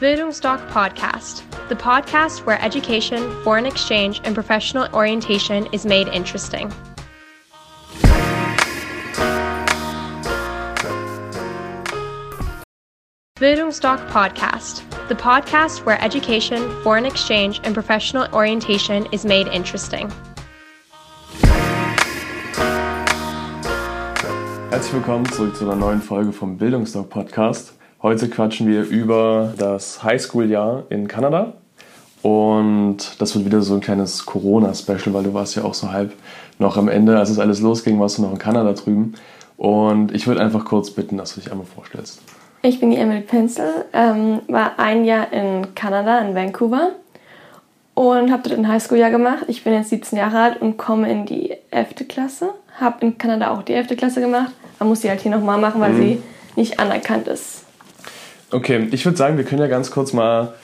Bildungsdoc Podcast, the podcast where education, foreign exchange, and professional orientation is made interesting. Bildungsdoc Podcast, the podcast where education, foreign exchange, and professional orientation is made interesting. Herzlich willkommen zurück zu einer neuen Folge vom Bildungsdoc Podcast. Heute quatschen wir über das Highschool-Jahr in Kanada. Und das wird wieder so ein kleines Corona-Special, weil du warst ja auch so halb noch am Ende, als es alles losging, warst du noch in Kanada drüben. Und ich würde einfach kurz bitten, dass du dich einmal vorstellst. Ich bin die Emily Penzel, ähm, war ein Jahr in Kanada, in Vancouver und habe dort ein Highschool-Jahr gemacht. Ich bin jetzt 17 Jahre alt und komme in die 11. Klasse. Habe in Kanada auch die 11. Klasse gemacht. Man muss sie halt hier nochmal machen, weil Mhm. sie nicht anerkannt ist. Okay, ich würde sagen, wir können ja ganz kurz mal.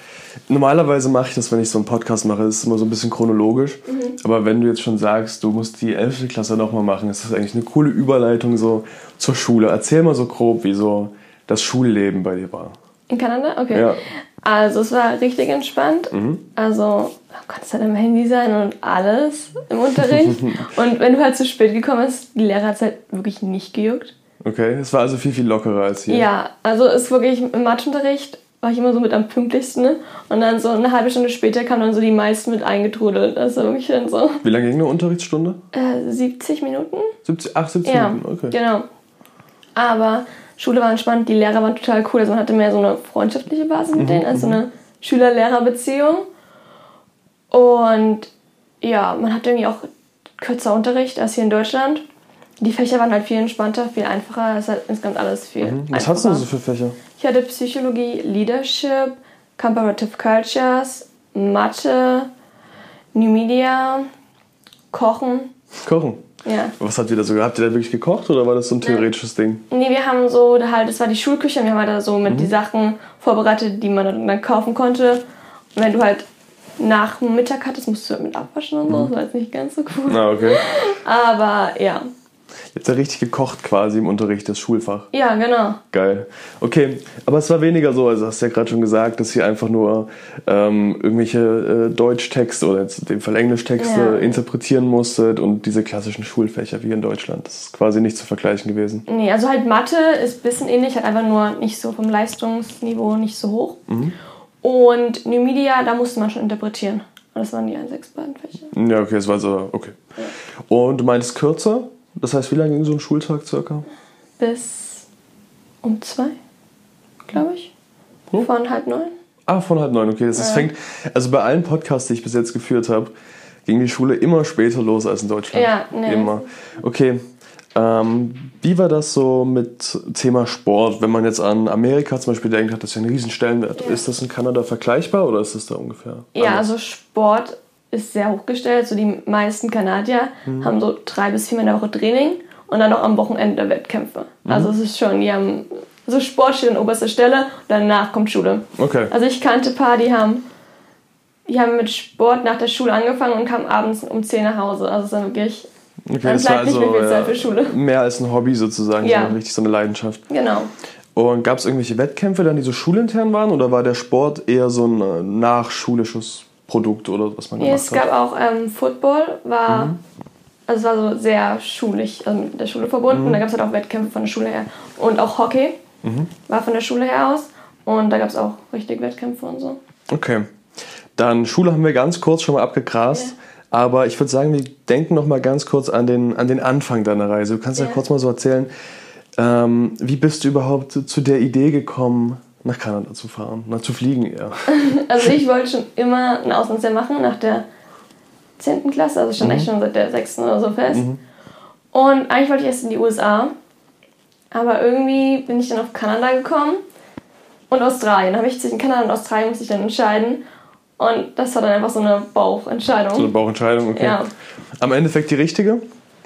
Normalerweise mache ich das, wenn ich so einen Podcast mache, ist immer so ein bisschen chronologisch. Aber wenn du jetzt schon sagst, du musst die 11. Klasse nochmal machen, ist das eigentlich eine coole Überleitung so zur Schule. Erzähl mal so grob, wie so das Schulleben bei dir war. In Kanada? Okay. Ja. Also es war richtig entspannt. Mhm. Also du konntest halt am Handy sein und alles im Unterricht. und wenn du halt zu spät gekommen bist, die Lehrer hat es halt wirklich nicht gejuckt. Okay, es war also viel, viel lockerer als hier. Ja, also ist wirklich im Matheunterricht war ich immer so mit am pünktlichsten. Ne? Und dann so eine halbe Stunde später kamen dann so die meisten mit eingetrudelt. War wirklich dann so Wie lange ging eine Unterrichtsstunde? äh, 70 Minuten. 70, ach, 70 Ja, Minuten, okay. genau. Aber Schule war entspannt, die Lehrer waren total cool. Also man hatte mehr so eine freundschaftliche Basis Mhm, mit denen, als so eine Schüler-Lehrer-Beziehung. Und ja, man hatte irgendwie auch kürzer Unterricht als hier in Deutschland. Die Fächer waren halt viel entspannter, viel einfacher. Es ist halt insgesamt alles viel Mhm. Was hast du denn so für Fächer? Ich hatte Psychologie, Leadership, Comparative Cultures, Mathe, New Media, Kochen. Kochen. Ja. Was habt ihr da so? Habt ihr da wirklich gekocht oder war das so ein theoretisches Ding? Nee, wir haben so, halt, das war die Schulküche und wir haben halt da so mit die Sachen vorbereitet, die man dann kaufen konnte. Und wenn du halt nach Mittag hattest, musst du halt mit abwaschen und so. Das war jetzt nicht ganz so cool. Na, okay. Aber ja. Ihr habt da richtig gekocht quasi im Unterricht, das Schulfach. Ja, genau. Geil. Okay, aber es war weniger so, also hast du ja gerade schon gesagt, dass ihr einfach nur ähm, irgendwelche äh, Deutschtexte oder jetzt in dem Fall Englischtexte Ja. interpretieren musstet und diese klassischen Schulfächer wie in Deutschland. Das ist quasi nicht zu vergleichen gewesen. Nee, also halt Mathe ist ein bisschen ähnlich, halt einfach nur nicht so vom Leistungsniveau nicht so hoch. Und New Media, da musste man schon interpretieren. Und das waren die 1, 6 beiden Fächer. Ja, okay, das war so, okay. Und du meintest kürzer? Das heißt, wie lange ging so ein Schultag circa? Bis um zwei, glaube ich. Oh. Von halb neun. Ah, von halb neun, okay. Das ist, fängt, also bei allen Podcasts, die ich bis jetzt geführt habe, ging die Schule immer später los als in Deutschland. Ja, nee. Immer. Okay. Ähm, wie war das so mit Thema Sport? Wenn man jetzt an Amerika zum Beispiel denkt, hat das ja einen riesen Stellenwert. Ist das in Kanada vergleichbar oder ist das da ungefähr? Ja, anders? also Sport ist sehr hochgestellt. So die meisten Kanadier Mhm. haben so drei bis viermal in der Woche Training und dann noch am Wochenende Wettkämpfe. Mhm. Also es ist schon, die haben so Sport steht an oberster Stelle und danach kommt Schule. Okay. Also ich kannte ein paar, die haben, die haben mit Sport nach der Schule angefangen und kamen abends um 10 nach Hause. Also es ist dann wirklich, okay dann das war nicht mehr viel Zeit für Schule. mehr als ein Hobby sozusagen, Ja. sondern richtig so eine Leidenschaft. genau. Und gab es irgendwelche Wettkämpfe dann, die so schulintern waren oder war der Sport eher so ein äh, nachschulisches Produkt oder was man Nee, gemacht es hat? gab auch ähm, Football, war, Mhm. also es war so sehr schulisch, also mit der Schule verbunden. Mhm. Da gab es halt auch Wettkämpfe von der Schule her. Und auch Hockey Mhm. war von der Schule her aus. Und da gab es auch richtig Wettkämpfe und so. Okay. Dann Schule haben wir ganz kurz schon mal abgegrast. Aber ich würde sagen, wir denken noch mal ganz kurz an den, an den Anfang deiner Reise. Du kannst ja, Ja. kurz mal so erzählen, ähm, wie bist du überhaupt zu der Idee gekommen, nach Kanada zu fahren? Na, zu fliegen eher. Also ich wollte schon immer ein Auslandsjahr machen, nach der 10. Klasse, also Mhm. schon echt schon seit der 6. oder so fest. Und eigentlich wollte ich erst in die USA, aber irgendwie bin ich dann auf Kanada gekommen und Australien. Habe ich zwischen Kanada und Australien musste ich dann entscheiden. Und das war dann einfach so eine Bauchentscheidung. So eine Bauchentscheidung, okay. Ja. Am Endeffekt die richtige?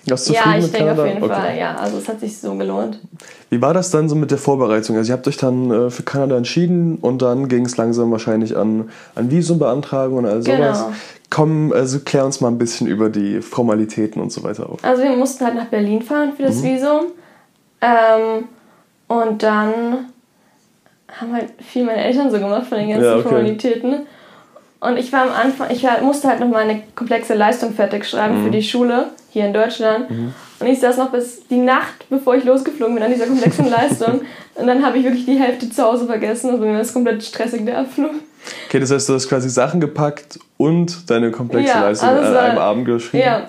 Du Ja, ich denke auf Kanada? jeden Okay. Fall, ja. Also es hat sich so gelohnt. Wie war das dann so mit der Vorbereitung? Also ihr habt euch dann äh, für Kanada entschieden und dann ging es langsam wahrscheinlich an, an Visumbeantragung und all sowas. Genau. Komm, also klär uns mal ein bisschen über die Formalitäten und so weiter auf. Also wir mussten halt nach Berlin fahren für das Mhm. Visum. Ähm, und dann haben halt viel meine Eltern so gemacht von den ganzen Ja, okay. Formalitäten. Und ich war am Anfang, ich musste halt noch meine komplexe Leistung fertig schreiben Mhm. für die Schule hier in Deutschland. Und ich saß noch bis die Nacht, bevor ich losgeflogen bin, an dieser komplexen Leistung. Und dann habe ich wirklich die Hälfte zu Hause vergessen. Also mir war das komplett stressig, der Abflug. Okay, das heißt, du hast quasi Sachen gepackt und deine komplexe Ja, Leistung also an war- einem Abend geschrieben. Ja,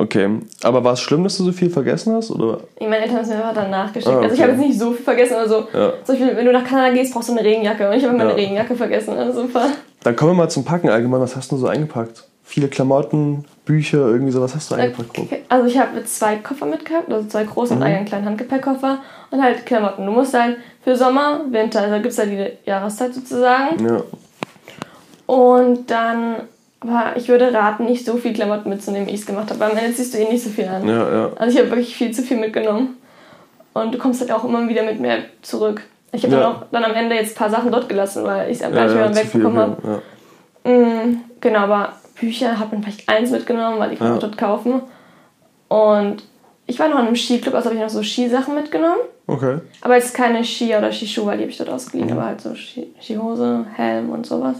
Okay, aber war es schlimm, dass du so viel vergessen hast? Oder? meine Eltern haben es mir einfach danach geschickt. Ah, Also ich okay. habe jetzt nicht so viel vergessen, aber so, Ja. zum Beispiel, wenn du nach Kanada gehst, brauchst du eine Regenjacke. Und ich habe meine Ja. Regenjacke vergessen. Also super. Dann kommen wir mal zum Packen allgemein. Was hast du so eingepackt? Viele Klamotten, Bücher, irgendwie so. Was hast du eingepackt? Okay, Also ich habe zwei Koffer mitgehabt, also zwei große Mhm. und einen kleinen Handgepäckkoffer und halt Klamotten. Du musst halt für Sommer, Winter, also gibt es halt die Jahreszeit sozusagen. Ja. Und dann, aber ich würde raten, nicht so viel Klamotten mitzunehmen, wie ich es gemacht habe. Weil am Ende ziehst du eh nicht so viel an. Ja, ja. Also ich habe wirklich viel zu viel mitgenommen. Und du kommst halt auch immer wieder mit mehr zurück. Ich habe Ja. dann auch dann am Ende jetzt ein paar Sachen dort gelassen, weil ich es mehr ja, zu viel, wegbekommen habe. ja. Mm, genau, aber Bücher hat man vielleicht eins mitgenommen, weil die kann man Ja. dort kaufen. Und ich war noch in einem Skiclub, also habe ich noch so Skisachen mitgenommen. Okay. Aber jetzt keine Skier oder Skischuhe, weil die habe ich dort ausgeliehen. Mhm. Aber halt so Ski Skihose, Helm und sowas.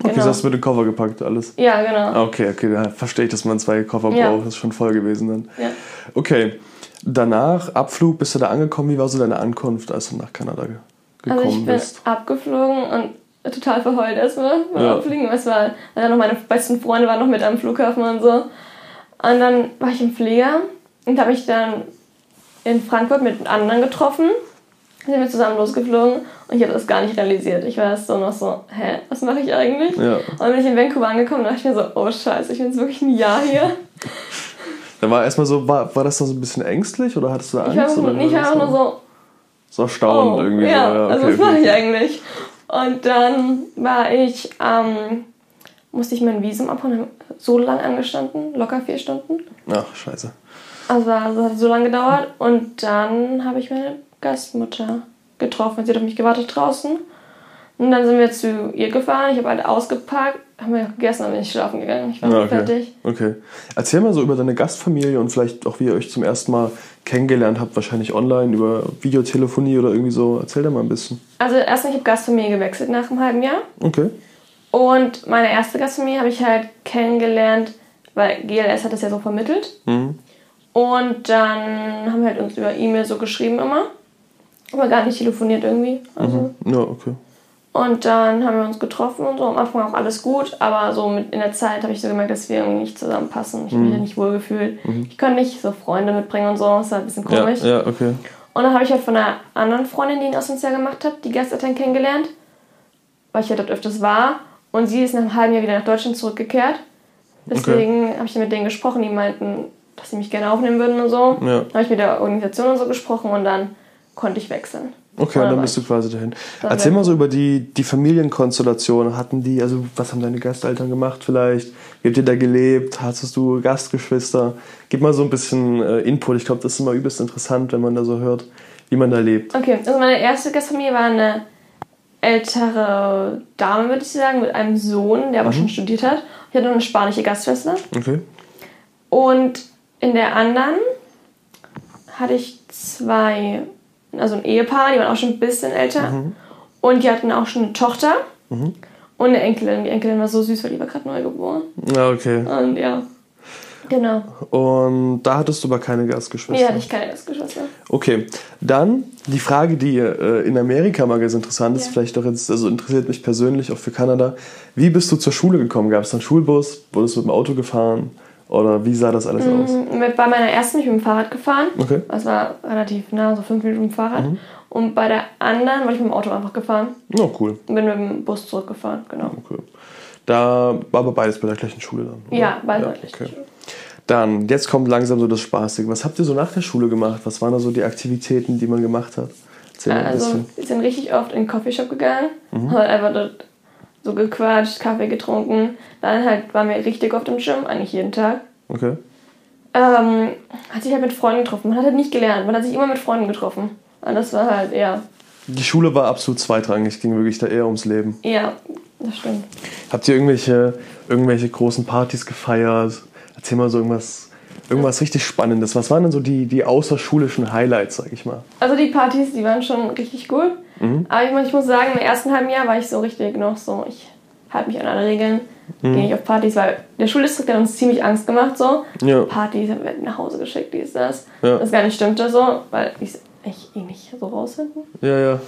Okay, Genau. das hast du mit dem Koffer gepackt, alles. Ja, genau. Ah, Okay, okay, da verstehe ich, dass man zwei Koffer Ja. braucht. Das ist schon voll gewesen dann. Ja. Okay, danach, Abflug, bist du da angekommen? Wie war so deine Ankunft, als du nach Kanada ge gekommen Also ich bin bist? abgeflogen und total verheult erstmal beim Ja. Abfliegen. Es war, dann noch meine besten Freunde waren noch mit am Flughafen und so. Und dann war ich im Flieger und habe mich dann in Frankfurt mit anderen getroffen. Sind wir zusammen losgeflogen und ich habe das gar nicht realisiert. Ich war erst so noch so, hä, was mache ich eigentlich? Ja. Und dann bin ich in Vancouver angekommen und dachte ich mir so, oh scheiße, ich bin jetzt wirklich ein Jahr hier. Da war erstmal so, war, war das noch so ein bisschen ängstlich oder hattest du da Ich war, Angst? oder ich war auch nur so, so erstaunt oh, irgendwie. ja, so, ja, also okay, was mache ich eigentlich? Und dann war ich, ähm, musste ich mein Visum abholen, so lang angestanden, locker vier Stunden. Ach, scheiße. Also, also hat so lange gedauert und dann habe ich meine Gastmutter getroffen. Sie hat auf mich gewartet draußen. Und dann sind wir zu ihr gefahren. Ich habe halt ausgepackt, haben wir gegessen, dann bin ich schlafen gegangen. Ich war Ja, okay. fertig. Okay. Erzähl mal so über deine Gastfamilie und vielleicht auch, wie ihr euch zum ersten Mal kennengelernt habt, wahrscheinlich online, über Videotelefonie oder irgendwie so. Erzähl da mal ein bisschen. Also erstmal, ich habe Gastfamilie gewechselt nach einem halben Jahr. Okay. Und meine erste Gastfamilie habe ich halt kennengelernt, weil GLS hat das ja so vermittelt. Mhm. Und dann haben wir halt uns über E-Mail so geschrieben immer. Aber gar nicht telefoniert irgendwie. Also. Ja, okay. Und dann haben wir uns getroffen und so. Am Anfang auch alles gut, aber so mit in der Zeit habe ich so gemerkt, dass wir irgendwie nicht zusammenpassen. Ich habe mich ja nicht wohl gefühlt. Ich konnte nicht so Freunde mitbringen und so. Das war ein bisschen Ja, komisch. ja, okay. Und dann habe ich halt von einer anderen Freundin, die ein Auslandsjahr gemacht hat, die Gasteltern kennengelernt, weil ich ja dort öfters war. Und sie ist nach einem halben Jahr wieder nach Deutschland zurückgekehrt. Deswegen habe ich mit denen gesprochen, die meinten, dass sie mich gerne aufnehmen würden und so. Ja. Dann habe ich mit der Organisation und so gesprochen und dann konnte ich wechseln. Okay, und dann bist du quasi dahin. Erzähl mal so über die, die Familienkonstellation. Hatten die, also was haben deine Gasteltern gemacht vielleicht? Wie habt ihr da gelebt? Hattest du Gastgeschwister? Gib mal so ein bisschen äh, Input. Ich glaube, das ist immer übelst interessant, wenn man da so hört, wie man da lebt. Okay, also meine erste Gastfamilie war eine ältere Dame, würde ich sagen, mit einem Sohn, der aber schon studiert hat. Ich hatte eine spanische Gastschwester. Okay. Und in der anderen hatte ich zwei, also ein Ehepaar, die waren auch schon ein bisschen älter. Und die hatten auch schon eine Tochter und eine Enkelin. Die Enkelin war so süß, weil die war gerade neu geboren. Ja, okay. Und ja, genau. Und da hattest du aber keine Gastgeschwister. Hier hatte ich keine Gastgeschwister. Okay, dann die Frage, die äh, in Amerika mal ganz interessant ist, Ja. vielleicht doch jetzt, also interessiert mich persönlich, auch für Kanada. Wie bist du zur Schule gekommen? Gab es dann Schulbus? Wurdest du mit dem Auto gefahren? Oder wie sah das alles aus? Mhm, Mit- Bei meiner ersten bin ich mit dem Fahrrad gefahren. Okay. Das war relativ nah, so fünf Minuten mit dem Fahrrad. Und bei der anderen wurde ich mit dem Auto einfach gefahren Oh, cool. und bin mit dem Bus zurückgefahren, genau. okay. Da war aber beides bei der gleichen Schule dann. oder? Ja, beide ja, bei der gleichen okay. Dann, jetzt kommt langsam so das Spaßige. Was habt ihr so nach der Schule gemacht? Was waren da so die Aktivitäten, die man gemacht hat? Erzähl Also, wir sind richtig oft in den Coffeeshop gegangen, haben halt einfach dort so gequatscht, Kaffee getrunken. Dann halt waren wir richtig oft im Gym, eigentlich jeden Tag. Okay. Ähm, hat sich halt mit Freunden getroffen. Man hat halt nicht gelernt, man hat sich immer mit Freunden getroffen. Und das war halt eher, Die Schule war absolut zweitrangig, ging wirklich da eher ums Leben. ja, das stimmt. Habt ihr irgendwelche, irgendwelche großen Partys gefeiert? Erzähl mal so irgendwas, irgendwas richtig Spannendes. Was waren denn so die, die außerschulischen Highlights, sag ich mal? Also die Partys, die waren schon richtig gut. Mhm. Aber ich, muss- ich muss sagen, im ersten halben Jahr war ich so richtig noch so, ich halte mich an alle Regeln, Mhm. gehe nicht auf Partys, weil der Schuldistrikt hat uns ziemlich Angst gemacht so. Ja. Partys, werden nach Hause geschickt, dies, das. Ja. Das gar nicht stimmte so, weil ich es echt eh nicht so rausfinden. Ja, ja.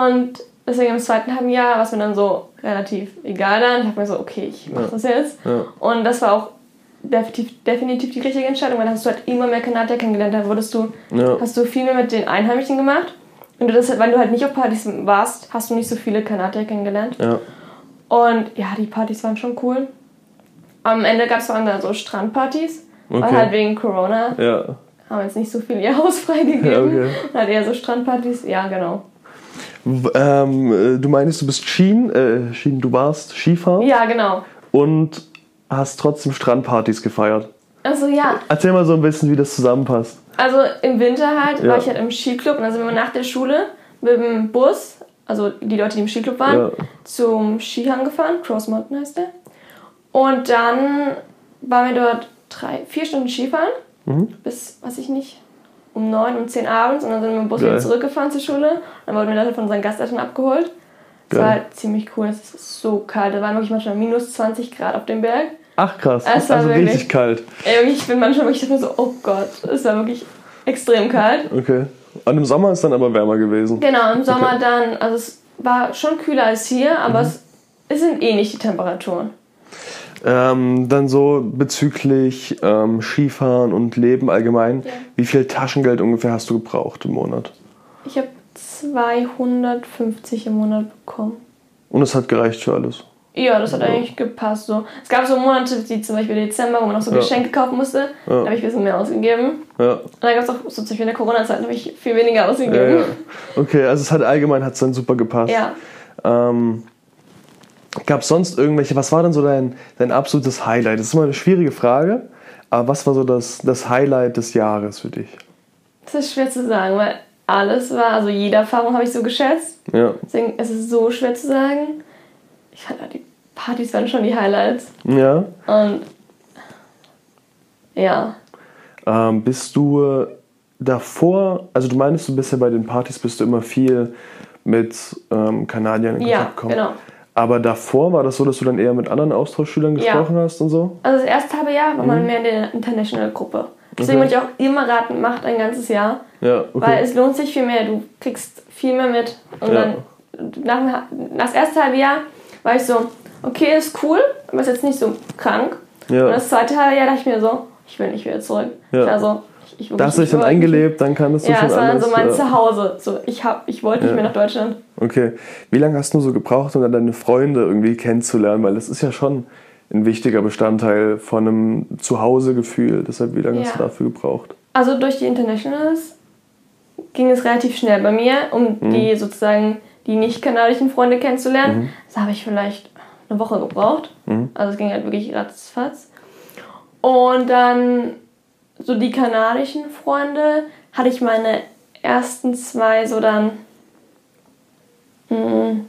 Und deswegen im zweiten halben Jahr war es mir dann so relativ egal dann. Ich habe mir so, okay, ich mache Ja. das jetzt. Ja. Und das war auch definitiv, definitiv die richtige Entscheidung, weil dann hast du halt immer mehr Kanadier kennengelernt. Dann wurdest du, Ja. hast du viel mehr mit den Einheimischen gemacht. Und du das, weil du halt nicht auf Partys warst, hast du nicht so viele Kanadier kennengelernt. Ja. Und ja, die Partys waren schon cool. Am Ende gab es vor allem dann so Strandpartys, weil Okay. halt wegen Corona Ja. haben jetzt nicht so viel ihr Haus freigegeben. Ja, okay. Und halt eher so Strandpartys, ja genau. Ähm, äh, du meinst, du bist Skien, äh, Skien, du warst Skifahren Ja, genau. und hast trotzdem Strandpartys gefeiert. Also ja, Erzähl mal so ein bisschen, wie das zusammenpasst. also im Winter halt Ja. war ich halt im Skiclub und dann sind wir nach der Schule mit dem Bus, also die Leute, die im Skiclub waren, Ja. zum Skihang gefahren, Cross Mountain heißt der. Und dann waren wir dort drei, vier Stunden Skifahren, Mhm. bis, weiß ich nicht, um neun, um zehn abends und dann sind wir mit dem Bus wieder zurückgefahren zur Schule. Dann wurden wir dann von unseren Gasteltern abgeholt. Das war halt ziemlich cool, es ist so kalt, da waren wirklich manchmal minus 20 Grad auf dem Berg. Ach krass, Es war also wirklich- richtig kalt. Ey, ich bin manchmal wirklich, ich dachte mir so, oh Gott, es war wirklich extrem kalt. Okay. Und im Sommer ist dann aber wärmer gewesen. Genau, im Sommer Okay. Mhm. dann, also es war schon kühler als hier, aber es, es sind ähnlich die Temperaturen. Ähm, dann so bezüglich ähm, Skifahren und Leben allgemein. Ja. Wie viel Taschengeld ungefähr hast du gebraucht im Monat? Ich habe 250 im Monat bekommen. Und es hat gereicht für alles. Ja, das hat eigentlich gepasst. So. Es gab so Monate, wie zum Beispiel Dezember, wo man noch so Ja. Geschenke kaufen musste. Ja. Da habe ich ein bisschen mehr ausgegeben. Ja. Und dann gab es auch so zum Beispiel in der Corona-Zeit, da habe ich viel weniger Ja, ausgegeben. ja. Okay, also es hat allgemein hat's dann super gepasst. Ja. Ähm, Gab es sonst irgendwelche, was war denn so dein, dein absolutes Highlight? Das ist immer eine schwierige Frage, aber was war so das, das Highlight des Jahres für dich? Das ist schwer zu sagen, weil alles war, also jede Erfahrung habe ich so geschätzt. Ja, Deswegen ist es so schwer zu sagen. Ich fand die Partys waren schon die Highlights. ja. Und ja, Ähm, bist du äh, davor, also du meinst, du bist ja bei den Partys, bist du immer viel mit ähm, Kanadiern in ja, Kontakt gekommen. genau. Aber davor war das so, dass du dann eher mit anderen Austauschschülern Ja. gesprochen hast und so? Also das erste halbe Jahr war man mehr in der International-Gruppe. Deswegen Mhm. Okay. würde ich auch immer raten, macht ein ganzes Jahr. Ja, Weil okay. es lohnt sich viel mehr. Du kriegst viel mehr mit. Und Ja. dann, nach, nach das erste halbe Jahr war ich so, okay, ist cool, aber ist jetzt nicht so krank. Und Ja. das zweite halbe Jahr dachte ich mir so, ich will nicht wieder zurück. Ja. Ich war so, ich, ich Da hast du dich dann eingelebt, dann kannst du Ja, schon es war dann so mein ja. Zuhause. So, ich, hab, ich wollte nicht Ja. mehr nach Deutschland. Okay. Wie lange hast du so gebraucht, um dann deine Freunde irgendwie kennenzulernen? Weil das ist ja schon ein wichtiger Bestandteil von einem Zuhausegefühl. Deshalb, wie lange hast Ja. du dafür gebraucht? Also durch die Internationals ging es relativ schnell bei mir, um Mhm. die sozusagen die nicht kanadischen Freunde kennenzulernen. Das habe ich vielleicht eine Woche gebraucht. Mhm. Also es ging halt wirklich ratzfatz. Und dann so die kanadischen Freunde hatte ich meine ersten zwei so dann mm,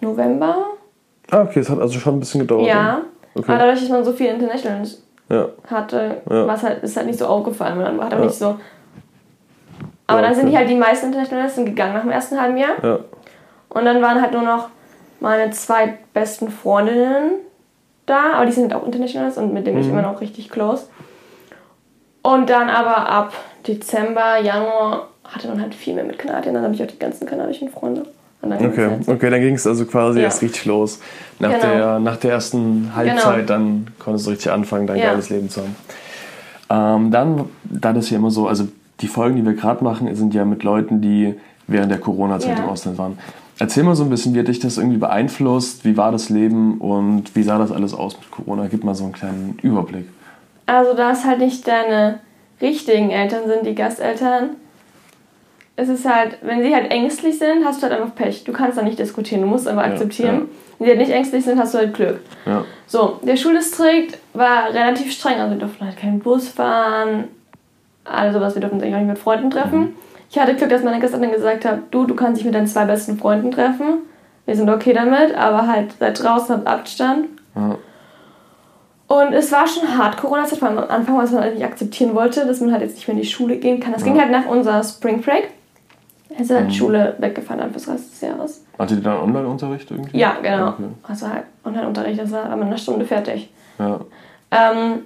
November. Ah, okay, es hat also schon ein bisschen gedauert. Ja. Okay. Aber dadurch, dass man so viele Internationals Ja. hatte, Ja. was halt, ist halt nicht so aufgefallen. Man hat auch Ja. nicht so. Aber Ja, dann sind okay. die halt die meisten Internationalisten gegangen nach dem ersten halben Jahr. Ja. Und dann waren halt nur noch meine zwei besten Freundinnen da, aber die sind auch Internationals und mit denen Mhm. bin ich immer noch richtig close. Und dann aber ab Dezember, Januar hatte man halt viel mehr mit Kanadiern. Dann habe ich auch die ganzen kanadischen Freunde. Okay, Zeit. okay, dann ging es also quasi Ja. erst richtig los. Nach, Genau. der, nach der ersten Halbzeit, Genau. dann konntest du richtig anfangen, dein Ja. geiles Leben zu haben. Ähm, dann, dann ist ja immer so, also die Folgen, die wir gerade machen, sind ja mit Leuten, die während der Corona-Zeit Ja. im Ausland waren. Erzähl mal so ein bisschen, wie hat dich das irgendwie beeinflusst? Wie war das Leben und wie sah das alles aus mit Corona? Gib mal so einen kleinen Überblick. Also, da es halt nicht deine richtigen Eltern sind, die Gasteltern, ist es halt, wenn sie halt ängstlich sind, hast du halt einfach Pech. Du kannst da nicht diskutieren, du musst einfach Ja, akzeptieren. ja. Wenn sie halt nicht ängstlich sind, hast du halt Glück. Ja. So, der Schuldistrikt war relativ streng, also wir durften halt keinen Bus fahren, also was, wir durften uns eigentlich auch nicht mit Freunden treffen. Mhm. Ich hatte Glück, dass meine Gasteltern gesagt haben, du, du kannst dich mit deinen zwei besten Freunden treffen. Wir sind okay damit, aber halt seid draußen, habt Abstand. Ja. Und es war schon hart Corona-Zeit, vor allem am Anfang, was man halt nicht akzeptieren wollte, dass man halt jetzt nicht mehr in die Schule gehen kann. Das Ja. ging halt nach unserer Spring Break. Es ist halt Schule weggefallen dann fürs Rest des Jahres. Hattet ihr dann Online-Unterricht irgendwie? Ja, genau. Okay. Also halt Online-Unterricht, das war aber in einer Stunde fertig. Ja. Ähm,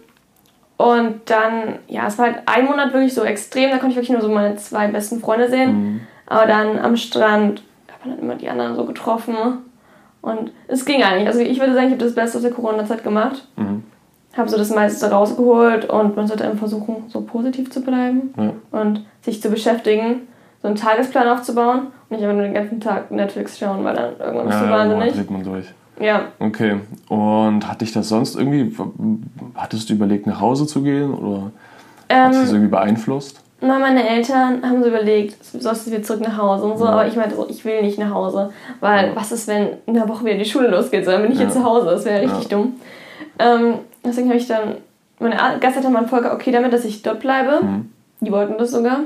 und dann, ja, es war halt ein Monat wirklich so extrem, da konnte ich wirklich nur so meine zwei besten Freunde sehen. Mhm. Aber dann am Strand hat man dann immer die anderen so getroffen. Und es ging eigentlich. Also ich würde sagen, ich habe das Beste aus der Corona-Zeit gemacht. Mhm. Habe so das meiste rausgeholt und man sollte einfach versuchen, so positiv zu bleiben Ja. und sich zu beschäftigen, so einen Tagesplan aufzubauen und nicht einfach nur den ganzen Tag Netflix schauen, weil dann irgendwann bist du Ja, irgendwann wahnsinnig. man durch. Ja, Okay. Und hat dich das sonst irgendwie, hattest du überlegt, nach Hause zu gehen oder hat dich das ähm, irgendwie beeinflusst? na, meine Eltern haben so überlegt, sollst du wieder zurück nach Hause und so, Ja. aber ich meinte so, ich will nicht nach Hause, weil Ja. was ist, wenn in der Woche wieder die Schule losgeht, so, dann bin ich hier Ja. zu Hause, das wäre richtig Ja. dumm. Ähm, deswegen habe ich dann, meine Gasteltern waren voll okay damit, dass ich dort bleibe. Mhm. Die wollten das sogar.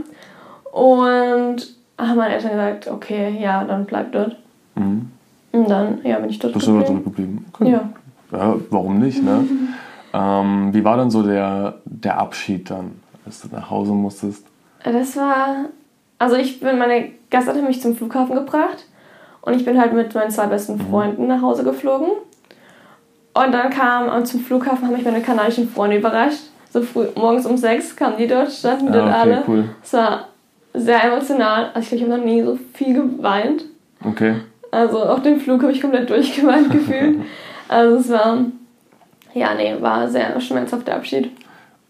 Und haben meine Eltern gesagt, okay, ja, dann bleib dort. Mhm. Und dann, ja, bin ich dort Bist du da geblieben. Okay. Ja. Ja, warum nicht, ne? ähm, wie war dann so der, der Abschied dann, als du nach Hause musstest? Das war, also ich bin, meine Gasteltern haben mich zum Flughafen gebracht und ich bin halt mit meinen zwei besten Mhm. Freunden nach Hause geflogen. Und dann kam und zum Flughafen, haben mich meine kanadischen Freunde überrascht. So früh, morgens um sechs kamen die dort, standen Ja, dort okay, alle. cool. Es war sehr emotional. Also ich glaube, ich habe noch nie so viel geweint. Okay. Also auf dem Flug habe ich komplett durchgeweint gefühlt. Also es war, ja, nee, war sehr schmerzhafter Abschied.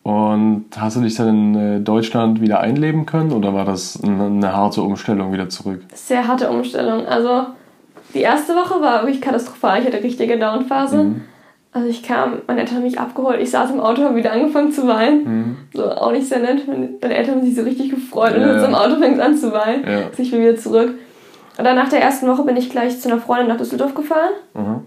Und hast du dich dann in äh, Deutschland wieder einleben können oder war das eine, harte Umstellung wieder zurück? Sehr harte Umstellung. Also die erste Woche war wirklich katastrophal. Ich hatte richtige Downphase. Mhm. Also ich kam, meine Eltern haben mich abgeholt, ich saß im Auto, habe wieder angefangen zu weinen. Mhm. So, auch nicht sehr nett. Meine Eltern haben sich so richtig gefreut und Ja, jetzt ja. im Auto fängt an zu weinen. Ja. Also ich bin wieder zurück. Und dann nach der ersten Woche bin ich gleich zu einer Freundin nach Düsseldorf gefahren. Mhm.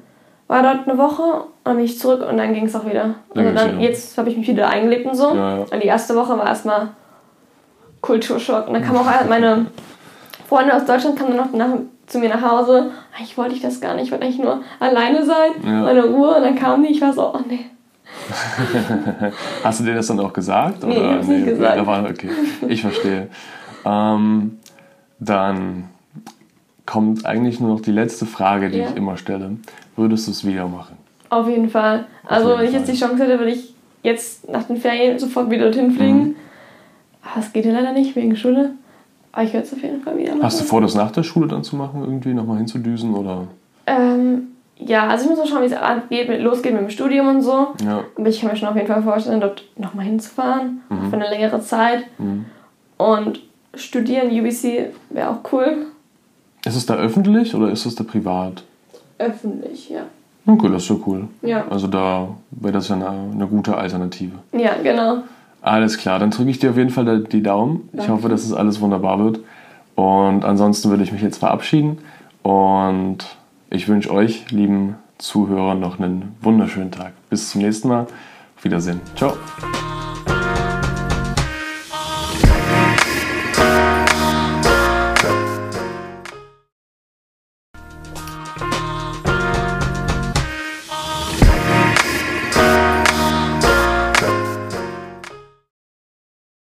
War dort eine Woche dann bin ich zurück und dann ging es auch wieder. Dann Also dann, jetzt habe ich mich wieder eingelebt und so. Ja, ja. Und die erste Woche war erstmal Kulturschock. Und dann kamen auch meine Freunde aus Deutschland kamen dann noch nach, zu mir nach Hause. Eigentlich wollte ich das gar nicht, ich wollte eigentlich nur alleine sein, Ja. meine Ruhe. Und dann kamen die, ich war so, oh nee. Hast du dir das dann auch gesagt? Nee, ich hab's nicht gesagt. Aber okay, ich verstehe. ähm, dann kommt eigentlich nur noch die letzte Frage, die Ja. ich immer stelle. Würdest du es wieder machen? Auf jeden Fall. Also jeden wenn ich jetzt die Chance hätte, würde ich jetzt nach den Ferien sofort wieder dorthin fliegen. Mhm. Das geht ja leider nicht wegen Schule. Aber ich würde es auf jeden Fall wieder machen. Hast du vor, das nach der Schule dann zu machen, irgendwie nochmal hinzudüsen? Oder? Ähm, ja, also ich muss mal schauen, wie es mit, losgeht mit dem Studium und so. Ja. Aber ich kann mir schon auf jeden Fall vorstellen, dort nochmal hinzufahren. Auch für eine längere Zeit. Mhm. Und studieren, UBC, wäre auch cool. Ist es da öffentlich oder ist es da privat? Öffentlich, ja. Okay, das ist ja cool. Ja. Also da wäre das ja eine, eine gute Alternative. Ja, genau. Alles klar, dann drücke ich dir auf jeden Fall die Daumen. Ich Danke. hoffe, dass es alles wunderbar wird. Und ansonsten würde ich mich jetzt verabschieden. Und ich wünsche euch, lieben Zuhörern, noch einen wunderschönen Tag. Bis zum nächsten Mal. Auf Wiedersehen. Ciao.